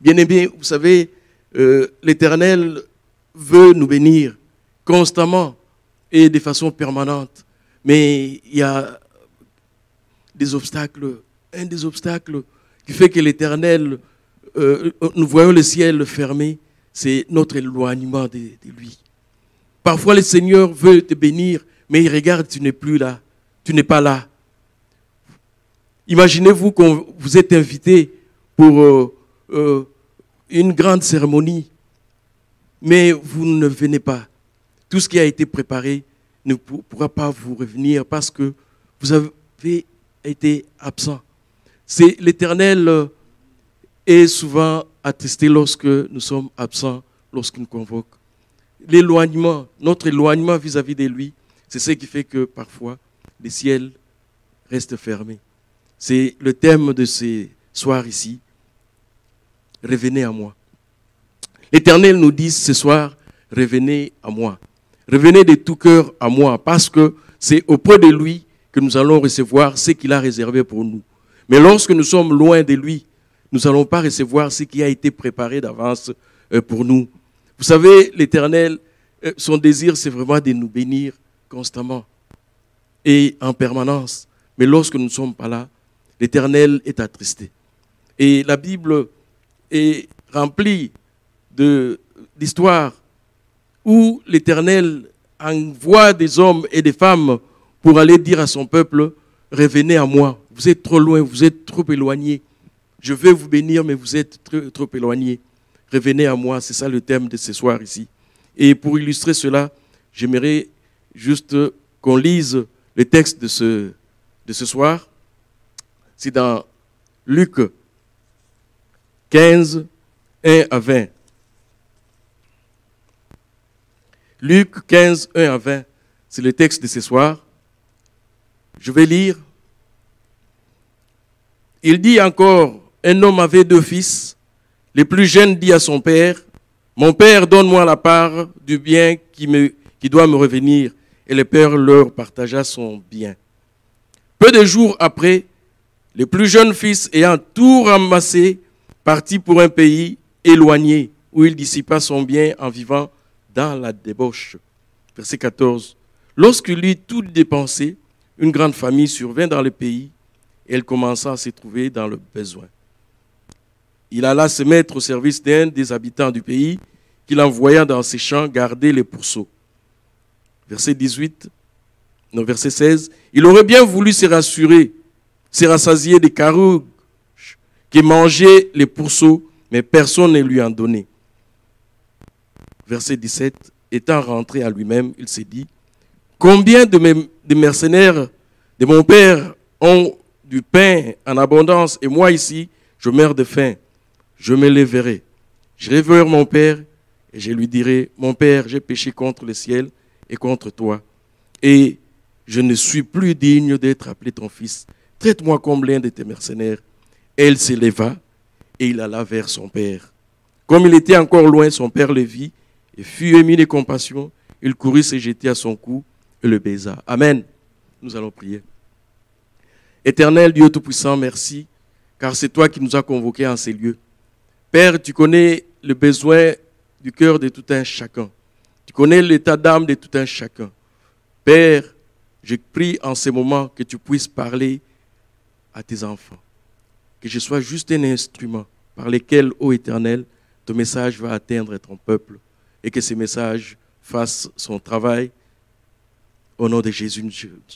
Bien aimé, vous savez, euh, l'Éternel veut nous bénir constamment et de façon permanente. Mais il y a des obstacles, un des obstacles qui fait que l'Éternel, euh, nous voyons le ciel fermé, c'est notre éloignement de, lui. Parfois le Seigneur veut te bénir, mais il regarde, tu n'es plus là, tu n'es pas là. Imaginez-vous qu'on vous êtes invité pour euh, une grande cérémonie, mais vous ne venez pas. Tout ce qui a été préparé ne pourra pas vous revenir parce que vous avez été absent. C'est l'Éternel est souvent attesté lorsque nous sommes absents, lorsqu'il nous convoque. L'éloignement, notre éloignement vis-à-vis de lui, c'est ce qui fait que parfois les ciels restent fermés. C'est le thème de ces soirs ici. Revenez à moi. L'Éternel nous dit ce soir, revenez à moi. Revenez de tout cœur à moi, parce que c'est auprès de lui que nous allons recevoir ce qu'il a réservé pour nous. Mais lorsque nous sommes loin de lui, nous n'allons pas recevoir ce qui a été préparé d'avance euh, pour nous. Vous savez, l'Éternel, euh, son désir, c'est vraiment de nous bénir constamment et en permanence. Mais lorsque nous ne sommes pas là, l'Éternel est attristé. Et la Bible est remplie d'histoires où l'Éternel envoie des hommes et des femmes pour aller dire à son peuple, revenez à moi, vous êtes trop loin, vous êtes trop éloigné. Je vais vous bénir, mais vous êtes trop, trop éloigné. Revenez à moi, c'est ça le thème de ce soir ici. Et pour illustrer cela, j'aimerais juste qu'on lise le texte de ce, de ce soir. C'est dans Luc 15, 1 à 20. Luc 15, 1 à 20, c'est le texte de ce soir. Je vais lire. Il dit encore, un homme avait deux fils. Le plus jeune dit à son père, Mon père, donne-moi la part du bien qui, me, qui doit me revenir. Et le père leur partagea son bien. Peu de jours après, le plus jeune fils, ayant tout ramassé, partit pour un pays éloigné, où il dissipa son bien en vivant dans la débauche. Verset 14. Lorsqu'il eut tout dépensé, une grande famille survint dans le pays et elle commença à se trouver dans le besoin. Il alla se mettre au service d'un des habitants du pays qu'il envoya dans ses champs garder les pourceaux. Verset 18, non, verset 16. Il aurait bien voulu se rassurer, se rassasier des carouges qui mangeaient les pourceaux, mais personne ne lui en donnait verset 17, étant rentré à lui-même, il s'est dit, combien de, mercenaires de mon père ont du pain en abondance et moi ici, je meurs de faim. Je me lèverai. Je réveillerai mon père et je lui dirai, mon père, j'ai péché contre le ciel et contre toi. Et je ne suis plus digne d'être appelé ton fils. Traite-moi comme l'un de tes mercenaires. Elle s'éleva et il alla vers son père. Comme il était encore loin, son père le vit et fut émis de compassion, il courut se jeter à son cou et le baisa. Amen. Nous allons prier. Éternel Dieu Tout-Puissant, merci, car c'est toi qui nous as convoqués en ces lieux. Père, tu connais le besoin du cœur de tout un chacun. Tu connais l'état d'âme de tout un chacun. Père, je prie en ces moments que tu puisses parler à tes enfants. Que je sois juste un instrument par lequel, ô Éternel, ton message va atteindre ton peuple et que ce message fasse son travail. Au nom de Jésus,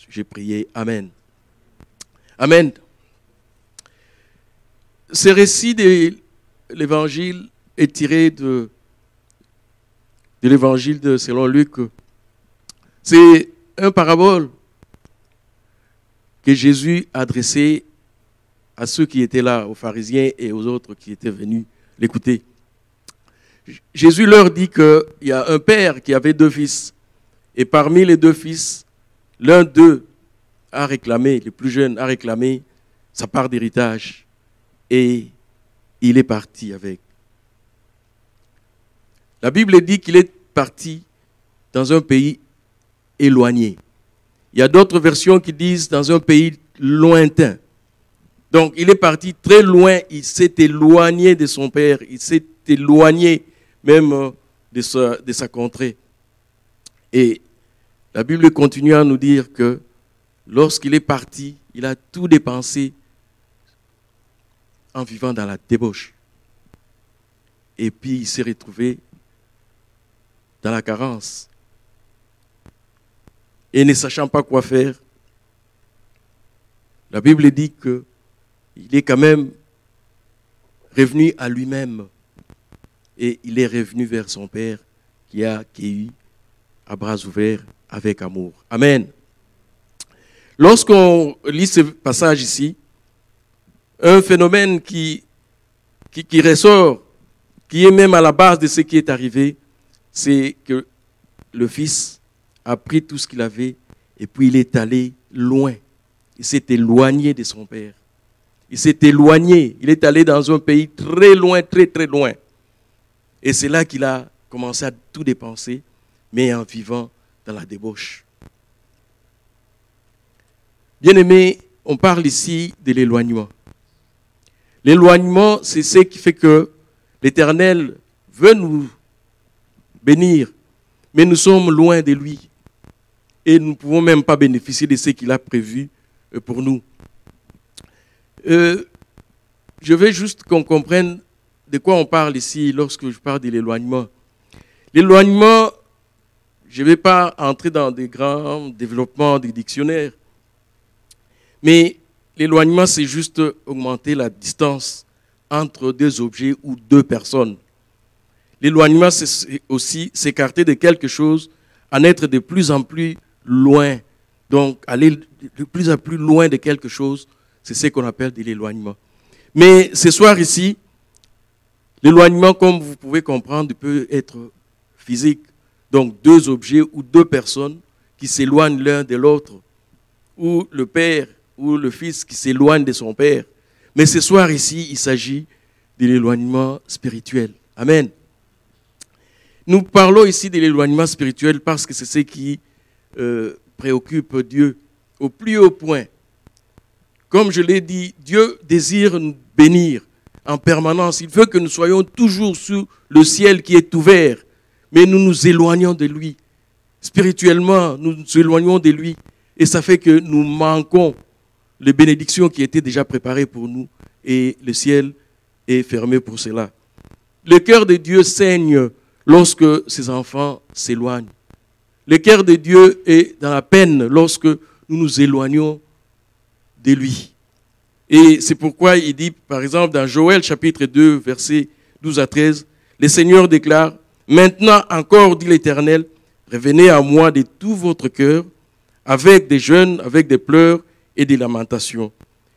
j'ai prié. Amen. Amen. Ce récit de l'évangile est tiré de, l'évangile de selon Luc. C'est un parabole que Jésus adressait à ceux qui étaient là, aux pharisiens et aux autres qui étaient venus l'écouter. Jésus leur dit qu'il y a un père qui avait deux fils. Et parmi les deux fils, l'un d'eux a réclamé, le plus jeune a réclamé sa part d'héritage. Et il est parti avec. La Bible dit qu'il est parti dans un pays éloigné. Il y a d'autres versions qui disent dans un pays lointain. Donc il est parti très loin, il s'est éloigné de son père, il s'est éloigné même euh, de sa, de sa contrée. Et la Bible continue à nous dire que lorsqu'il est parti, il a tout dépensé en vivant dans la débauche. Et puis il s'est retrouvé dans la carence. Et ne sachant pas quoi faire, la Bible dit que il est quand même revenu à lui-même et il est revenu vers son Père qui a accueilli à bras ouverts avec amour. Amen. Lorsqu'on lit ce passage ici, un phénomène qui, qui, qui, ressort, qui est même à la base de ce qui est arrivé, c'est que le Fils a pris tout ce qu'il avait et puis il est allé loin. Il s'est éloigné de son Père. Il s'est éloigné. Il est allé dans un pays très loin, très très loin. Et c'est là qu'il a commencé à tout dépenser, mais en vivant dans la débauche. Bien aimé, on parle ici de l'éloignement. L'éloignement, c'est ce qui fait que l'Éternel veut nous bénir, mais nous sommes loin de lui. Et nous ne pouvons même pas bénéficier de ce qu'il a prévu euh, pour nous. Euh, je veux juste qu'on comprenne de quoi on parle ici lorsque je parle de l'éloignement. L'éloignement, je ne vais pas entrer dans des grands développements des dictionnaires, mais l'éloignement, c'est juste augmenter la distance entre deux objets ou deux personnes. L'éloignement, c'est aussi s'écarter de quelque chose, en être de plus en plus loin. Donc, aller de plus en plus loin de quelque chose, c'est ce qu'on appelle de l'éloignement. Mais ce soir ici, l'éloignement, comme vous pouvez comprendre, peut être physique. Donc, deux objets ou deux personnes qui s'éloignent l'un de l'autre, ou le père ou le fils qui s'éloigne de son père. Mais ce soir ici, il s'agit de l'éloignement spirituel. Amen. Nous parlons ici de l'éloignement spirituel parce que c'est ce qui euh, préoccupe Dieu au plus haut point. Comme je l'ai dit, Dieu désire nous bénir en permanence. Il veut que nous soyons toujours sous le ciel qui est ouvert, mais nous nous éloignons de lui. Spirituellement, nous nous éloignons de lui. Et ça fait que nous manquons les bénédictions qui étaient déjà préparées pour nous et le ciel est fermé pour cela. Le cœur de Dieu saigne lorsque ses enfants s'éloignent. Le cœur de Dieu est dans la peine lorsque nous nous éloignons de lui. Et c'est pourquoi il dit, par exemple, dans Joël chapitre 2, versets 12 à 13, le Seigneur déclare, Maintenant encore, dit l'Éternel, revenez à moi de tout votre cœur, avec des jeûnes, avec des pleurs et des lamentations.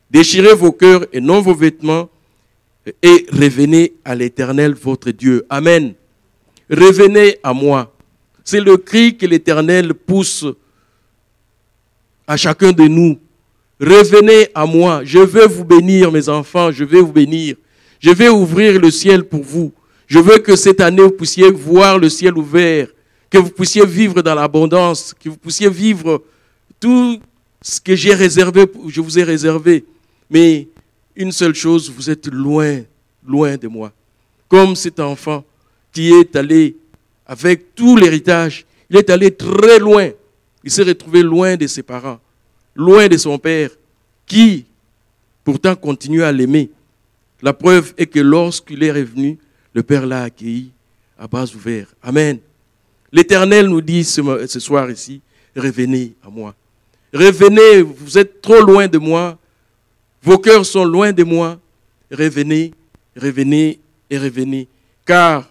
Déchirez vos cœurs et non vos vêtements, et revenez à l'Éternel votre Dieu. Amen. Revenez à moi. C'est le cri que l'Éternel pousse à chacun de nous. Revenez à moi. Je veux vous bénir, mes enfants. Je vais vous bénir. Je vais ouvrir le ciel pour vous. Je veux que cette année, vous puissiez voir le ciel ouvert, que vous puissiez vivre dans l'abondance, que vous puissiez vivre tout ce que j'ai réservé, je vous ai réservé. Mais une seule chose, vous êtes loin, loin de moi. Comme cet enfant qui est allé avec tout l'héritage, il est allé très loin. Il s'est retrouvé loin de ses parents, loin de son père, qui pourtant continue à l'aimer. La preuve est que lorsqu'il est revenu, le Père l'a accueilli à bras ouverts. Amen. L'Éternel nous dit ce, soir ici, revenez à moi. Revenez, vous êtes trop loin de moi. Vos cœurs sont loin de moi. Revenez, revenez et revenez. Car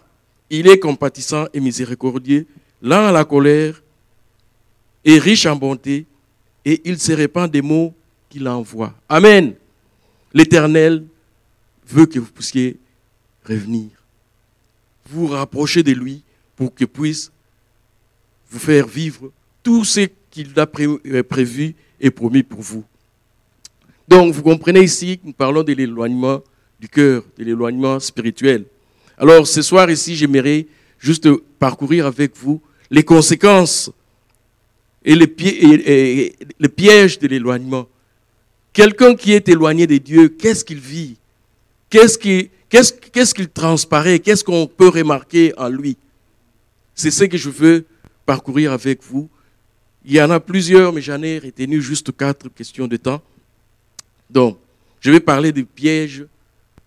il est compatissant et miséricordieux, lent à la colère et riche en bonté, et il se répand des mots qu'il envoie. Amen. L'Éternel veut que vous puissiez revenir, vous rapprocher de lui pour qu'il puisse vous faire vivre tout ce qu'il a euh, prévu et promis pour vous. Donc, vous comprenez ici, nous parlons de l'éloignement du cœur, de l'éloignement spirituel. Alors, ce soir ici, j'aimerais juste parcourir avec vous les conséquences et les, pièges de l'éloignement Quelqu'un qui est éloigné de Dieu, qu'est-ce qu'il vit? Qu'est-ce qu'il qu'est-ce, qu'il transparaît? Qu'est-ce qu'on peut remarquer en lui? C'est ce que je veux parcourir avec vous. Il y en a plusieurs, mais j'en ai retenu juste quatre questions de temps. Donc, je vais parler des pièges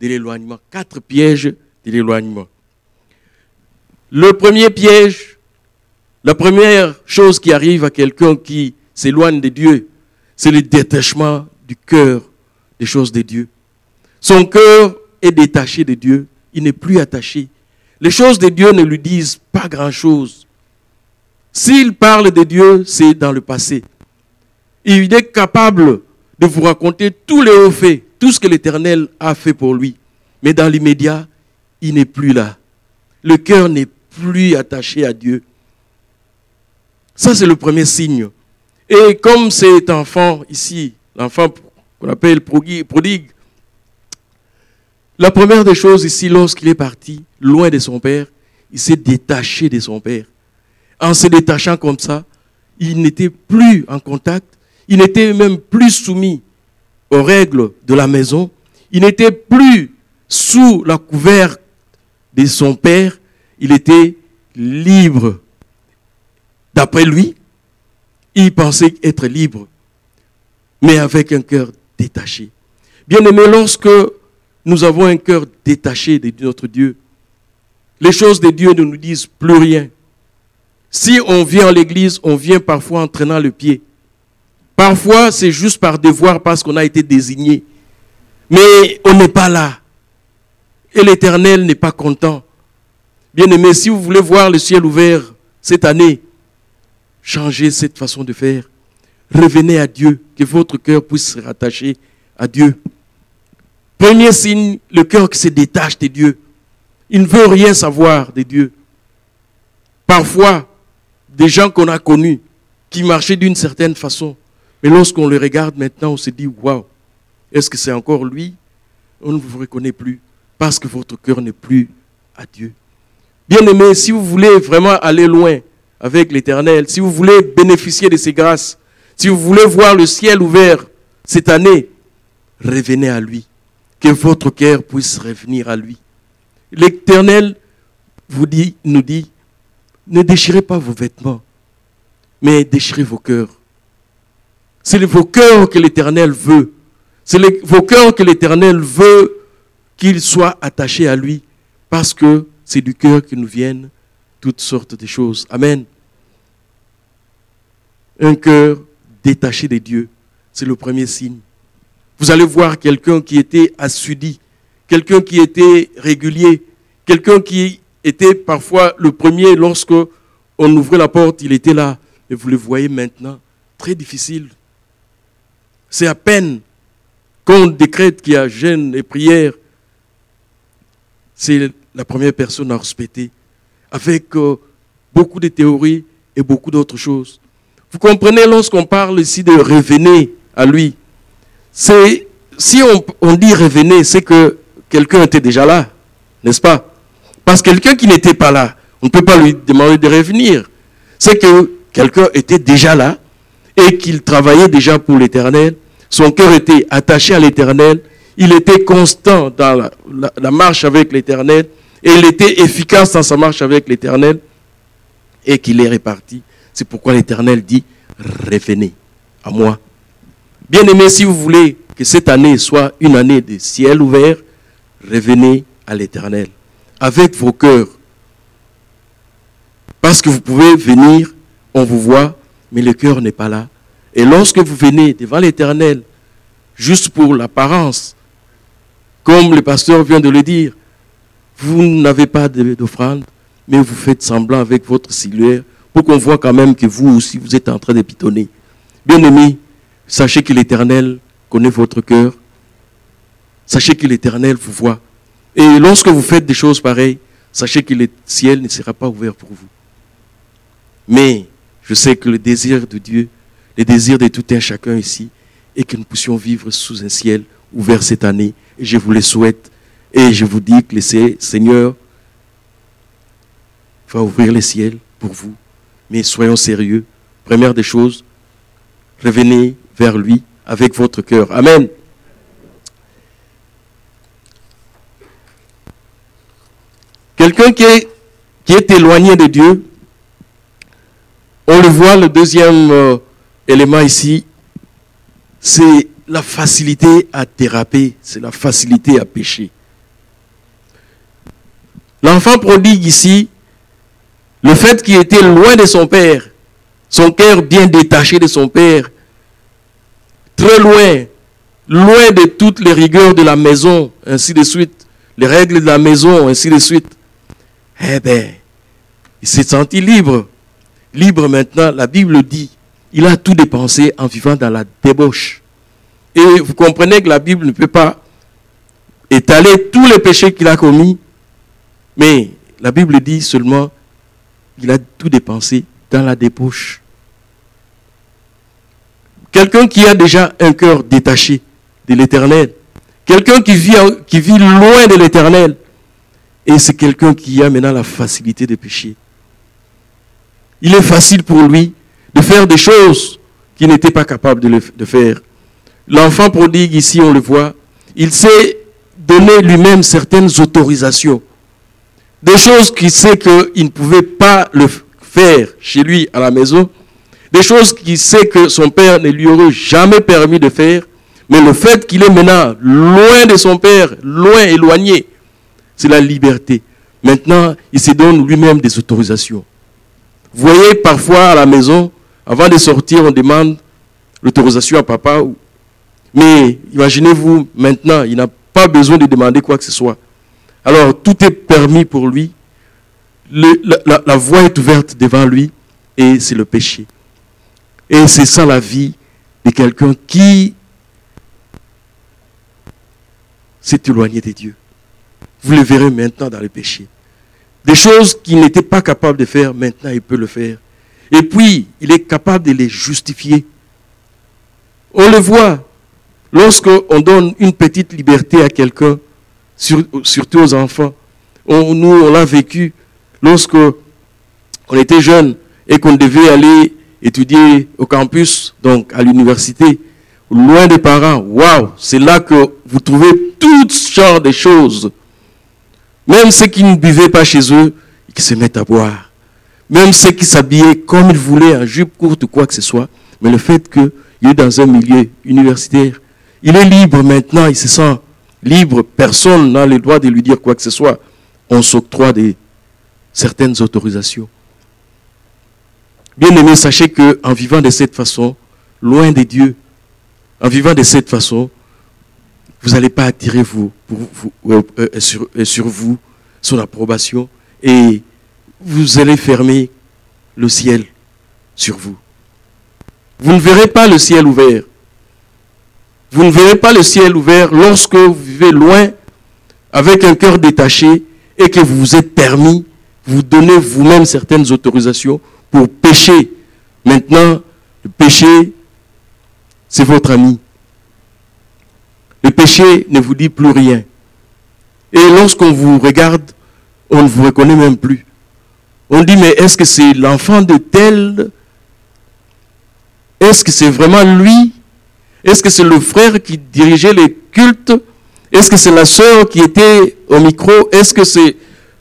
de l'éloignement. Quatre pièges de l'éloignement. Le premier piège, la première chose qui arrive à quelqu'un qui s'éloigne de Dieu, c'est le détachement du cœur des choses de Dieu. Son cœur est détaché de Dieu, il n'est plus attaché. Les choses de Dieu ne lui disent pas grand-chose. S'il parle de Dieu, c'est dans le passé. Il est capable de vous raconter tous les hauts faits, tout ce que l'Éternel a fait pour lui. Mais dans l'immédiat, il n'est plus là. Le cœur n'est plus attaché à Dieu. Ça, c'est le premier signe. Et comme cet enfant ici, l'enfant qu'on appelle prodigue, la première des choses ici, lorsqu'il est parti, loin de son père, il s'est détaché de son père. En se détachant comme ça, il n'était plus en contact, il n'était même plus soumis aux règles de la maison, il n'était plus sous la couverture de son père, il était libre. D'après lui, il pensait être libre, mais avec un cœur détaché. Bien aimé, lorsque nous avons un cœur détaché de notre Dieu. Les choses de Dieu ne nous disent plus rien. Si on vient à l'église, on vient parfois en traînant le pied. Parfois, c'est juste par devoir parce qu'on a été désigné. Mais on n'est pas là. Et l'Éternel n'est pas content. Bien aimé, si vous voulez voir le ciel ouvert cette année, changez cette façon de faire. Revenez à Dieu, que votre cœur puisse se rattacher à Dieu. Premier signe, le cœur qui se détache de Dieu. Il ne veut rien savoir de Dieu. Parfois, des gens qu'on a connus, qui marchaient d'une certaine façon, mais lorsqu'on les regarde maintenant, on se dit, waouh, est-ce que c'est encore lui? On ne vous reconnaît plus, parce que votre cœur n'est plus à Dieu. Bien aimé, si vous voulez vraiment aller loin avec l'Éternel, si vous voulez bénéficier de ses grâces, si vous voulez voir le ciel ouvert cette année, revenez à lui que votre cœur puisse revenir à lui. L'Éternel vous dit, nous dit, ne déchirez pas vos vêtements, mais déchirez vos cœurs. C'est vos cœurs que l'Éternel veut. C'est vos cœurs que l'Éternel veut qu'ils soient attachés à lui, parce que c'est du cœur que nous viennent toutes sortes de choses. Amen. Un cœur détaché de Dieu, c'est le premier signe. Vous allez voir quelqu'un qui était assidu, quelqu'un qui était régulier, quelqu'un qui était parfois le premier lorsque on ouvrait la porte, il était là. Et vous le voyez maintenant, très difficile. C'est à peine qu'on décrète qu'il y a jeûne et prière. C'est la première personne à respecter, avec euh, beaucoup de théories et beaucoup d'autres choses. Vous comprenez, lorsqu'on parle ici de revenir à lui, c'est si on, dit revenez, c'est que quelqu'un était déjà là, n'est-ce pas? Parce que quelqu'un qui n'était pas là, on ne peut pas lui demander de revenir. C'est que quelqu'un était déjà là et qu'il travaillait déjà pour l'éternel. Son cœur était attaché à l'éternel. Il était constant dans la marche avec l'éternel et il était efficace dans sa marche avec l'éternel et qu'il est réparti. C'est pourquoi l'éternel dit revenez à moi Bien aimé, si vous voulez que cette année soit une année de ciel ouvert, revenez à l'éternel avec vos cœurs. Parce que vous pouvez venir, on vous voit, mais le cœur n'est pas là. Et lorsque vous venez devant l'éternel, juste pour l'apparence, comme le pasteur vient de le dire, vous n'avez pas d'offrande, mais vous faites semblant avec votre cellulaire pour qu'on voit quand même que vous aussi, vous êtes en train de pitonner. Bien aimé, Sachez que l'Éternel connaît votre cœur. Sachez que l'Éternel vous voit. Et lorsque vous faites des choses pareilles, sachez que le ciel ne sera pas ouvert pour vous. Mais je sais que le désir de Dieu, le désir de tout un chacun ici, est que nous puissions vivre sous un ciel ouvert cette année. Et je vous le souhaite. Et je vous dis que le Seigneur va ouvrir le ciel pour vous. Mais soyons sérieux. Première des choses, revenez vers lui avec votre cœur. Amen. Quelqu'un qui est, éloigné de Dieu, on le voit, le deuxième euh, élément ici, c'est la facilité à déraper, c'est la facilité à pécher. L'enfant prodigue ici, le fait qu'il était loin de son père, son cœur bien détaché de son père, très loin, loin de toutes les rigueurs de la maison, ainsi de suite, les règles de la maison, ainsi de suite. Eh bien, il s'est senti libre. Libre maintenant, la Bible dit, il a tout dépensé en vivant dans la débauche. Et vous comprenez que la Bible ne peut pas étaler tous les péchés qu'il a commis, mais la Bible dit seulement qu'il a tout dépensé dans la débauche. Quelqu'un qui a déjà un cœur détaché de l'éternel, quelqu'un qui vit, loin de l'éternel, et c'est quelqu'un qui a maintenant la facilité de pécher. Il est facile pour lui de faire des choses qu'il n'était pas capable de, de faire. L'enfant prodigue, ici, on le voit, il s'est donné lui-même certaines autorisations. Des choses qu'il sait qu'il ne pouvait pas le faire chez lui à la maison. Des choses qu'il sait que son père ne lui aurait jamais permis de faire. Mais le fait qu'il est maintenant loin de son père, loin, éloigné, c'est la liberté. Maintenant, il se donne lui-même des autorisations. Vous voyez, parfois à la maison, avant de sortir, on demande l'autorisation à papa. Mais imaginez-vous, maintenant, il n'a pas besoin de demander quoi que ce soit. Alors, tout est permis pour lui. la, la voie est ouverte devant lui et c'est le péché. Et c'est ça la vie de quelqu'un qui s'est éloigné de Dieu. Vous le verrez maintenant dans le péché. Des choses qu'il n'était pas capable de faire, maintenant il peut le faire. Et puis, il est capable de les justifier. On le voit lorsqu'on donne une petite liberté à quelqu'un, surtout aux enfants. nous, on l'a vécu lorsque on était jeune et qu'on devait aller étudier au campus, donc à l'université, loin des parents. Waouh, c'est là que vous trouvez toutes sortes de choses même ceux qui ne buvaient pas chez eux, qui se mettent à boire. Même ceux qui s'habillaient comme ils voulaient, en jupe courte ou quoi que ce soit. Mais le fait qu'il est dans un milieu universitaire, il est libre maintenant, il se sent libre. Personne n'a le droit de lui dire quoi que ce soit. On s'octroie des, certaines autorisations. Bien aimé, sachez qu'en vivant de cette façon, loin de Dieu, en vivant de cette façon, vous n'allez pas attirer vous, euh, euh, euh, sur, vous son approbation et vous allez fermer le ciel sur vous. Vous ne verrez pas le ciel ouvert. Vous ne verrez pas le ciel ouvert lorsque vous vivez loin avec un cœur détaché et que vous vous êtes permis, vous donnez vous-même certaines autorisations pour pécher. Maintenant, le péché, c'est votre ami. Le péché ne vous dit plus rien. Et lorsqu'on vous regarde, on ne vous reconnaît même plus. On dit, mais est-ce que c'est l'enfant de tel? Est-ce que c'est vraiment lui Est-ce que c'est le frère qui dirigeait les cultes? Est-ce que c'est la sœur qui était au micro? Est-ce que c'est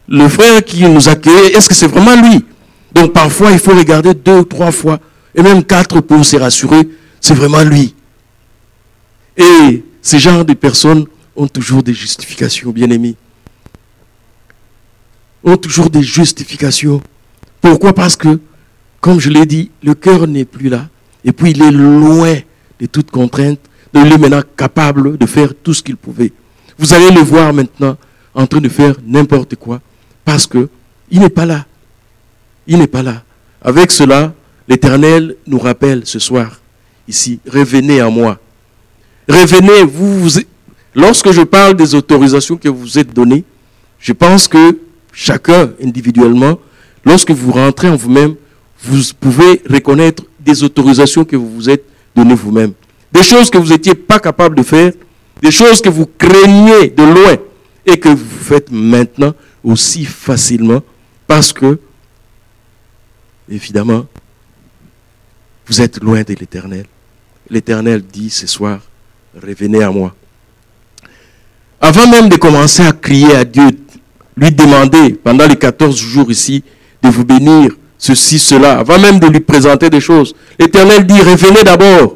le frère qui nous accueillait? Est-ce que c'est vraiment lui? Donc parfois, il faut regarder deux ou trois fois, et même quatre pour se rassurer, c'est vraiment lui. Et ces genres de personnes ont toujours des justifications, bien-aimés. Ont toujours des justifications. Pourquoi? Parce que, comme je l'ai dit, le cœur n'est plus là. Et puis il est loin de toute contrainte. Il est maintenant capable de faire tout ce qu'il pouvait. Vous allez le voir maintenant en train de faire n'importe quoi. Parce que il n'est pas là. Il n'est pas là. Avec cela, l'Éternel nous rappelle ce soir, ici, revenez à moi. Revenez, vous, lorsque je parle des autorisations que vous êtes données, je pense que chacun individuellement, lorsque vous rentrez en vous-même, vous pouvez reconnaître des autorisations que vous vous êtes vous-même. Des choses que vous n'étiez pas capable de faire, des choses que vous craignez de loin et que vous faites maintenant aussi facilement parce que, évidemment, vous êtes loin de l'éternel. l'Éternel dit ce soir, revenez à moi. Avant même de commencer à crier à Dieu, lui demander pendant les 14 jours ici de vous bénir, ceci, cela, avant même de lui présenter des choses, l'Éternel dit, revenez d'abord.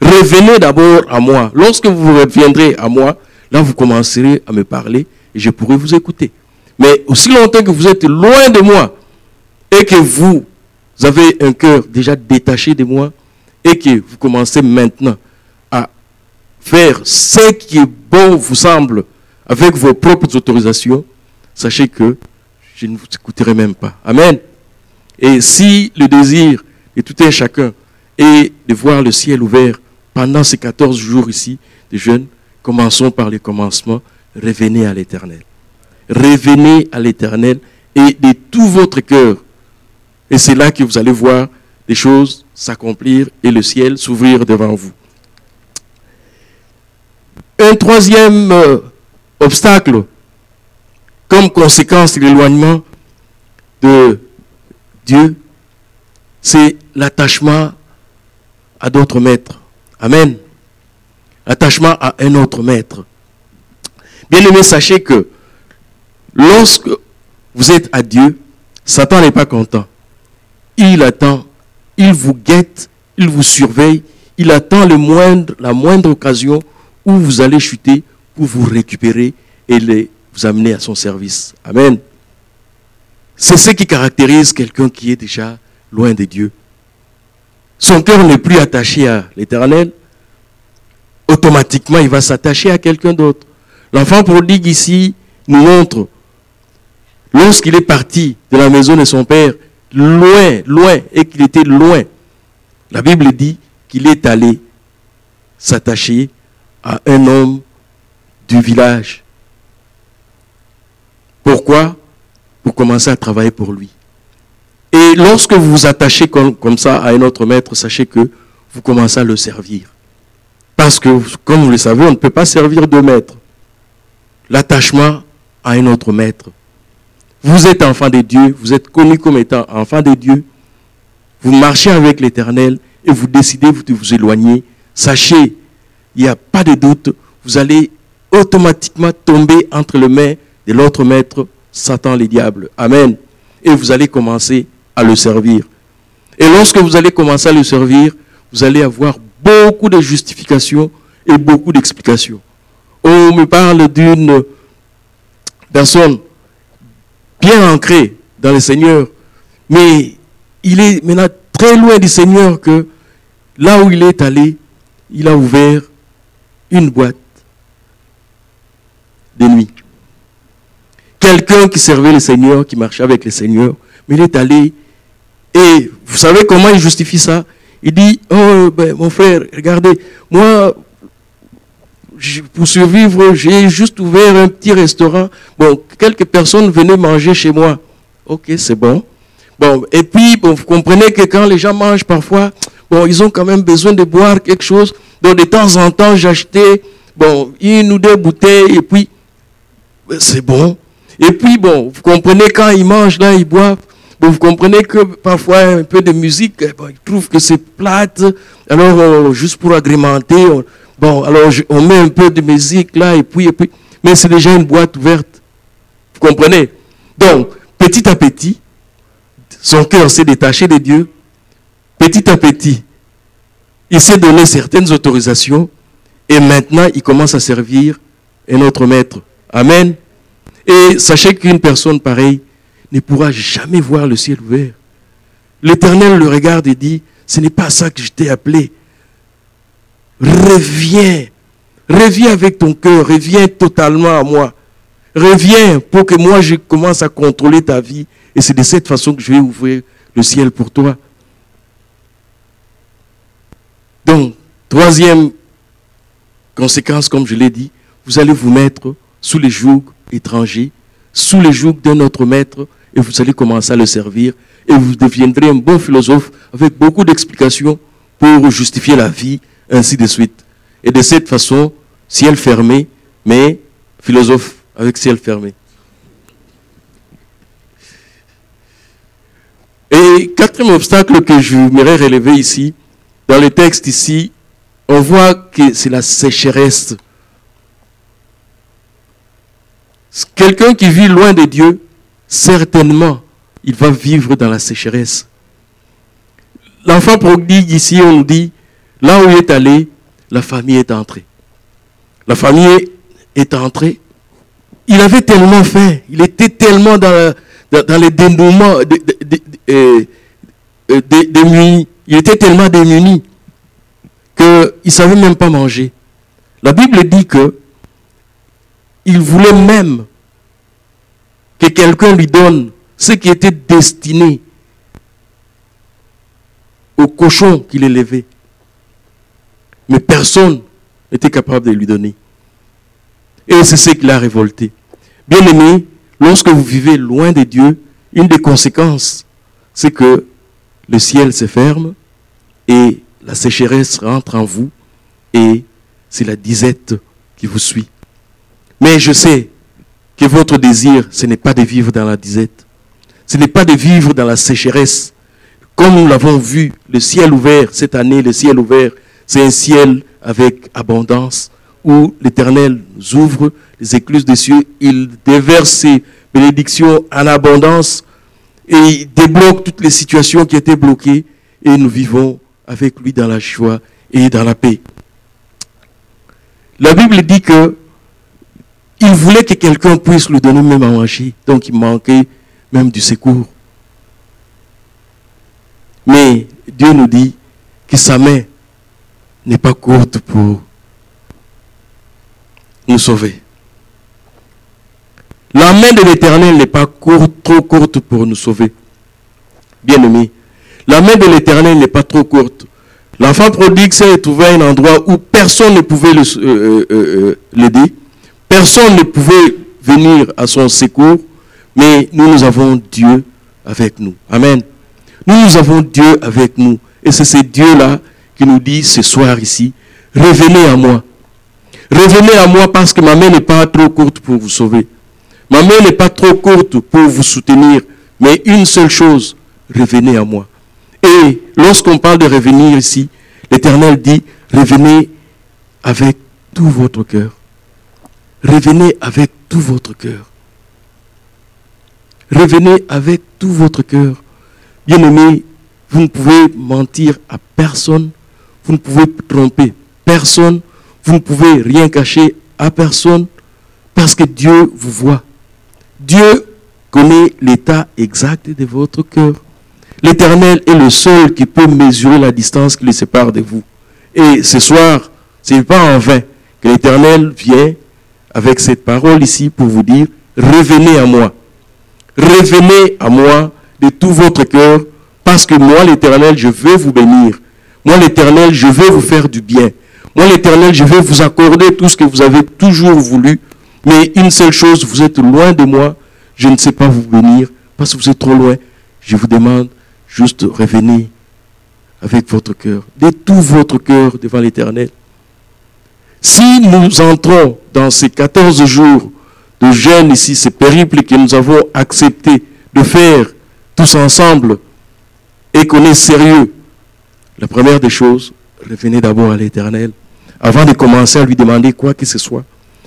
Revenez d'abord à moi. Lorsque vous reviendrez à moi, là vous commencerez à me parler et je pourrai vous écouter. Mais aussi longtemps que vous êtes loin de moi et que vous avez un cœur déjà détaché de moi et que vous commencez maintenant à faire ce qui est bon vous semble avec vos propres autorisations, sachez que je ne vous écouterai même pas. Amen. Et si le désir de tout un chacun est de voir le ciel ouvert pendant ces 14 jours ici de jeûne, commençons par les commencements, revenez à l'éternel. Revenez à l'éternel et de tout votre cœur. Et c'est là que vous allez voir des choses s'accomplir et le ciel s'ouvrir devant vous. Un troisième euh, obstacle, comme conséquence de l'éloignement de Dieu, c'est l'attachement à d'autres maîtres. Amen. Attachement à un autre maître. Bien aimé, sachez que lorsque vous êtes à Dieu, Satan n'est pas content. Il attend, il vous guette, il vous surveille, il attend le moindre, la moindre occasion où vous allez chuter pour vous récupérer et les, vous amener à son service. Amen. C'est ce qui caractérise quelqu'un qui est déjà loin de Dieu. Son cœur n'est plus attaché à l'éternel. Automatiquement, il va s'attacher à quelqu'un d'autre. L'enfant prodigue ici nous montre, lorsqu'il est parti de la maison de son père, loin, loin, et qu'il était loin, la Bible dit qu'il est allé s'attacher à un homme du village. Pourquoi? Pour commencer à travailler pour lui. Et lorsque vous vous attachez comme, comme, ça à un autre maître, sachez que vous commencez à le servir. Parce que, comme vous le savez, on ne peut pas servir deux maîtres. L'attachement à un autre maître. Vous êtes enfant de Dieu, vous êtes connu comme étant enfant de Dieu. Vous marchez avec l'Éternel et vous décidez de vous éloigner. Sachez, il n'y a pas de doute, vous allez automatiquement tomber entre les mains de l'autre maître, Satan les diables. Amen. Et vous allez commencer à le servir. Et lorsque vous allez commencer à le servir, vous allez avoir beaucoup de justifications et beaucoup d'explications. On me parle d'une personne bien ancrée dans le Seigneur, mais il est maintenant très loin du Seigneur que là où il est allé, il a ouvert une boîte de nuit. Quelqu'un qui servait le Seigneur, qui marchait avec le Seigneur, mais il est allé et vous savez comment il justifie ça? Il dit, oh ben, mon frère, regardez, moi, pour survivre, j'ai juste ouvert un petit restaurant. Bon, quelques personnes venaient manger chez moi. Ok, c'est bon. Bon, et puis, bon, vous comprenez que quand les gens mangent parfois, bon, ils ont quand même besoin de boire quelque chose. Donc, de temps en temps, j'achetais, bon, une ou deux bouteilles, et puis, ben, c'est bon. Et puis, bon, vous comprenez, quand ils mangent là, ils boivent. Bon, vous comprenez que parfois, un peu de musique, eh bon, ils trouvent que c'est plate. Alors, juste pour agrémenter, on, bon, alors on met un peu de musique là, et puis, et puis. Mais c'est déjà une boîte ouverte. Vous comprenez? Donc, petit à petit, son cœur s'est détaché de Dieu. Petit à petit, il s'est donné certaines autorisations et maintenant il commence à servir un autre maître. Amen. Et sachez qu'une personne pareille ne pourra jamais voir le ciel ouvert. L'Éternel le regarde et dit, ce n'est pas ça que je t'ai appelé. Reviens. Reviens avec ton cœur. Reviens totalement à moi. Reviens pour que moi je commence à contrôler ta vie. Et c'est de cette façon que je vais ouvrir le ciel pour toi. Donc, troisième conséquence, comme je l'ai dit, vous allez vous mettre sous les jougs étrangers, sous les jougs d'un autre maître, et vous allez commencer à le servir, et vous deviendrez un bon philosophe avec beaucoup d'explications pour justifier la vie, ainsi de suite. Et de cette façon, ciel fermé, mais philosophe avec ciel fermé. Et quatrième obstacle que je voudrais relever ici, dans le texte ici, on voit que c'est la sécheresse. Quelqu'un qui vit loin de Dieu, certainement, il va vivre dans la sécheresse. L'enfant prodigue ici, on dit, là où il est allé, la famille est entrée. La famille est entrée. Il avait tellement faim, il était tellement dans, les dénouements euh, euh, démunis. Il était tellement démuni qu'il ne savait même pas manger. La Bible dit que il voulait même que quelqu'un lui donne ce qui était destiné au cochon qu'il élevait. Mais personne n'était capable de lui donner. Et c'est ce qui l'a révolté. Bien aimé, lorsque vous vivez loin de Dieu, une des conséquences, c'est que le ciel se ferme et la sécheresse rentre en vous et c'est la disette qui vous suit. Mais je sais que votre désir, ce n'est pas de vivre dans la disette. Ce n'est pas de vivre dans la sécheresse. Comme nous l'avons vu, le ciel ouvert, cette année, le ciel ouvert, c'est un ciel avec abondance où l'Éternel nous ouvre les écluses des cieux, il déverse ses bénédictions en abondance et il débloque toutes les situations qui étaient bloquées et nous vivons avec lui dans la joie et dans la paix. La Bible dit que il voulait que quelqu'un puisse lui donner même à manger, donc il manquait même du secours. Mais Dieu nous dit que sa main n'est pas courte pour nous sauver. La main de l'Éternel n'est pas courte, trop courte pour nous sauver. Bien-aimé, la main de l'Éternel n'est pas trop courte. L'enfant prodigue s'est trouvé à un endroit où personne ne pouvait euh, euh, euh, l'aider. Personne ne pouvait venir à son secours. Mais nous, nous avons Dieu avec nous. Amen. Nous, nous avons Dieu avec nous. Et c'est ce Dieu-là qui nous dit ce soir ici, revenez à moi. Revenez à moi parce que ma main n'est pas trop courte pour vous sauver. Ma main n'est pas trop courte pour vous soutenir. Mais une seule chose, revenez à moi. Et lorsqu'on parle de revenir ici, l'Éternel dit, revenez avec tout votre cœur. Revenez avec tout votre cœur. Revenez avec tout votre cœur. Bien-aimé, vous ne pouvez mentir à personne. Vous ne pouvez tromper personne. Vous ne pouvez rien cacher à personne parce que Dieu vous voit. Dieu connaît l'état exact de votre cœur. L'Éternel est le seul qui peut mesurer la distance qui le sépare de vous. Et ce soir, ce n'est pas en vain que l'Éternel vient avec cette parole ici pour vous dire, revenez à moi. Revenez à moi de tout votre cœur, parce que moi, l'Éternel, je veux vous bénir. Moi, l'Éternel, je veux vous faire du bien. Moi, l'Éternel, je veux vous accorder tout ce que vous avez toujours voulu. Mais une seule chose, vous êtes loin de moi. Je ne sais pas vous bénir parce que vous êtes trop loin. Je vous demande juste revenir avec votre cœur, de tout votre cœur devant l'Éternel. Si nous entrons dans ces 14 jours de jeûne ici, ces périples que nous avons accepté de faire tous ensemble et qu'on est sérieux, la première des choses, revenez d'abord à l'Éternel avant de commencer à lui demander quoi que ce soit,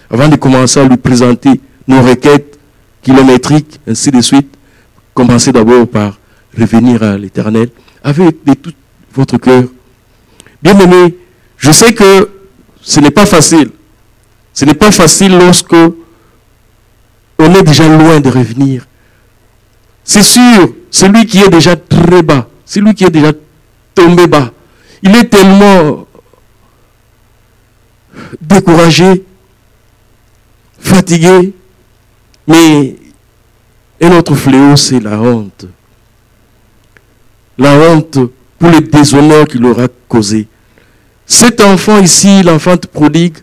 avant de commencer à lui présenter nos requêtes kilométriques, ainsi de suite, commencez d'abord par revenir à l'Éternel avec de tout votre cœur. Bien aimé, je sais que ce n'est pas facile. Ce n'est pas facile lorsque on est déjà loin de revenir. C'est sûr, celui qui est déjà très bas, celui qui est déjà tombé bas, il est tellement découragé, fatigué, mais un autre fléau, c'est la honte la honte pour le déshonneur qu'il aura causé. Cet enfant ici, l'enfant prodigue,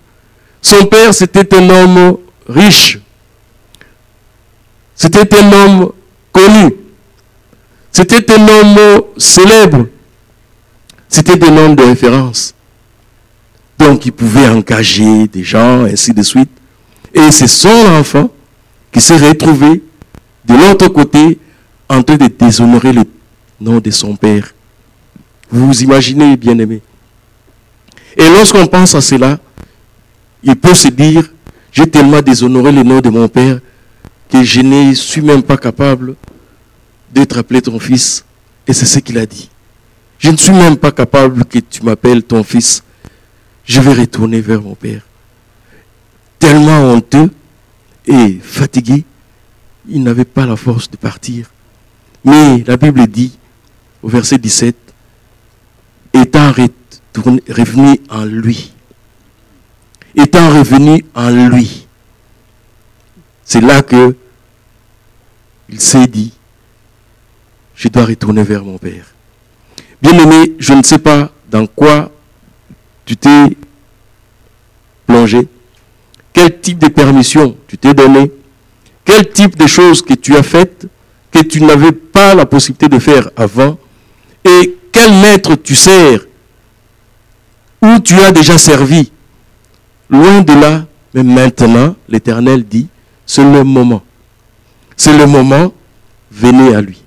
son père c'était un homme riche. C'était un homme connu. C'était un homme célèbre. C'était un homme de référence. Donc il pouvait engager des gens, ainsi de suite. Et c'est son enfant qui s'est retrouvé de l'autre côté en train de déshonorer le nom de son Père. Vous vous imaginez, bien-aimé. Et lorsqu'on pense à cela, il peut se dire, j'ai tellement déshonoré le nom de mon Père que je ne suis même pas capable d'être appelé ton fils. Et c'est ce qu'il a dit. Je ne suis même pas capable que tu m'appelles ton fils. Je vais retourner vers mon Père. Tellement honteux et fatigué, il n'avait pas la force de partir. Mais la Bible dit, au verset 17, étant revenu en lui, étant revenu en lui, c'est là que il s'est dit, je dois retourner vers mon Père. Bien-aimé, je ne sais pas dans quoi tu t'es plongé, quel type de permission tu t'es donné, quel type de choses que tu as faites que tu n'avais pas la possibilité de faire avant, et quel maître tu sers, où tu as déjà servi. Loin de là, mais maintenant, l'Éternel dit, c'est le moment. C'est le moment, venez à lui.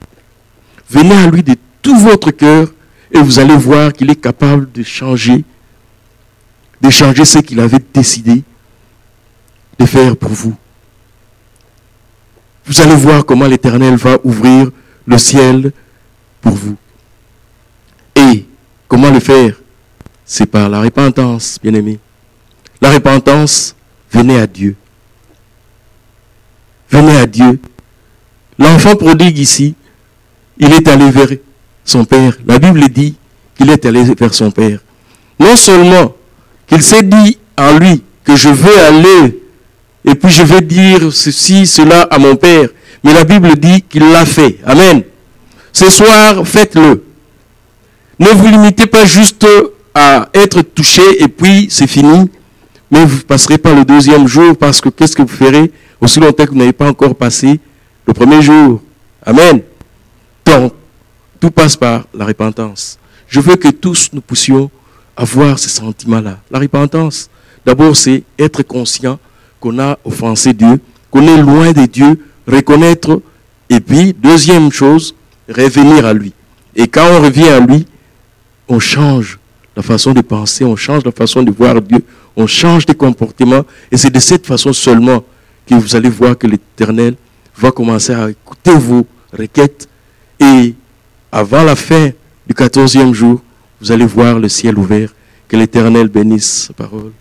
Venez à lui de tout votre cœur et vous allez voir qu'il est capable de changer, de changer ce qu'il avait décidé de faire pour vous. Vous allez voir comment l'Éternel va ouvrir le ciel pour vous. Et comment le faire? C'est par la repentance, bien-aimé. La repentance, venez à Dieu. Venez à Dieu. L'enfant prodigue ici, il est allé vers son père. La Bible dit qu'il est allé vers son père. Non seulement qu'il s'est dit en lui que je veux aller et puis je vais dire ceci, cela à mon père, mais la Bible dit qu'il l'a fait. Amen. Ce soir, faites-le. Ne vous limitez pas juste à être touché et puis c'est fini, mais vous ne passerez pas le deuxième jour parce que qu'est-ce que vous ferez? Aussi longtemps que vous n'avez pas encore passé le premier jour. Amen. Donc, tout passe par la repentance. Je veux que tous nous puissions avoir ce sentiment-là. La repentance, d'abord, c'est être conscient qu'on a offensé Dieu, qu'on est loin de Dieu, reconnaître, et puis, deuxième chose, revenir à lui. Et quand on revient à lui, on change la façon de penser, on change la façon de voir Dieu, on change de comportement, et c'est de cette façon seulement que vous allez voir que l'Éternel va commencer à écouter vos requêtes et avant la fin du quatorzième jour, vous allez voir le ciel ouvert. Que l'Éternel bénisse sa parole.